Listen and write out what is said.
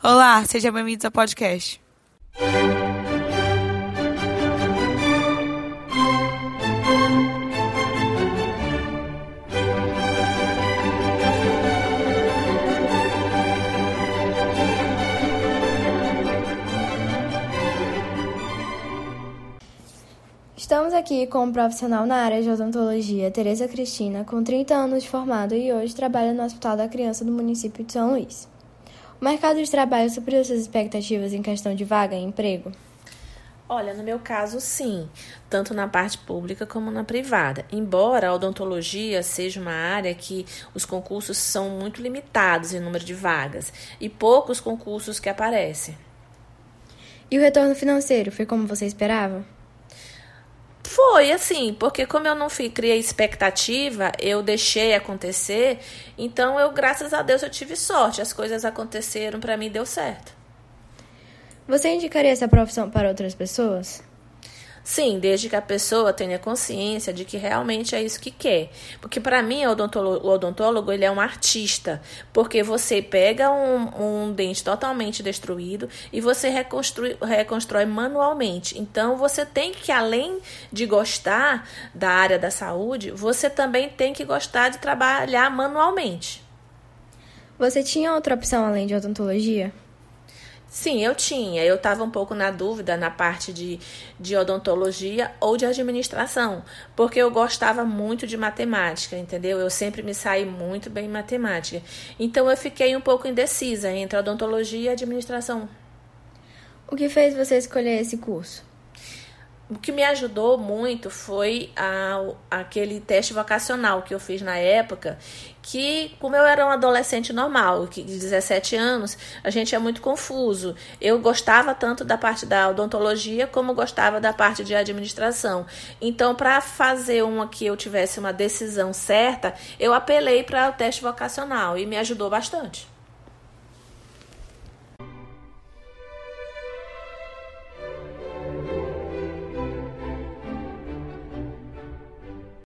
Olá, sejam bem-vindos ao podcast. Estamos aqui com um profissional na área de odontologia, Tereza Cristina, com 30 anos de formado e hoje trabalha no Hospital da Criança do município de São Luís. O mercado de trabalho supriu suas expectativas em questão de vaga e emprego? Olha, no meu caso, sim, tanto na parte pública como na privada. Embora a odontologia seja uma área que os concursos são muito limitados em número de vagas e poucos concursos que aparecem. E o retorno financeiro foi como você esperava? Foi assim, porque como eu não fui, criei expectativa, eu deixei acontecer, então eu, graças a Deus, eu tive sorte. As coisas aconteceram para mim deu certo. Você indicaria essa profissão para outras pessoas? Sim, desde que a pessoa tenha consciência de que realmente é isso que quer. Porque para mim o odontólogo, o odontólogo ele é um artista, porque você pega um, um dente totalmente destruído e você reconstrói, reconstrói manualmente. Então você tem que, além de gostar da área da saúde, você também tem que gostar de trabalhar manualmente. Você tinha outra opção além de odontologia? Sim, eu tinha. Eu estava um pouco na dúvida na parte de, de odontologia ou de administração, porque eu gostava muito de matemática, entendeu? Eu sempre me saí muito bem em matemática. Então eu fiquei um pouco indecisa entre odontologia e administração. O que fez você escolher esse curso? O que me ajudou muito foi a, aquele teste vocacional que eu fiz na época, que como eu era um adolescente normal, que de 17 anos, a gente é muito confuso. Eu gostava tanto da parte da odontologia como gostava da parte de administração. Então, para fazer uma que eu tivesse uma decisão certa, eu apelei para o teste vocacional e me ajudou bastante.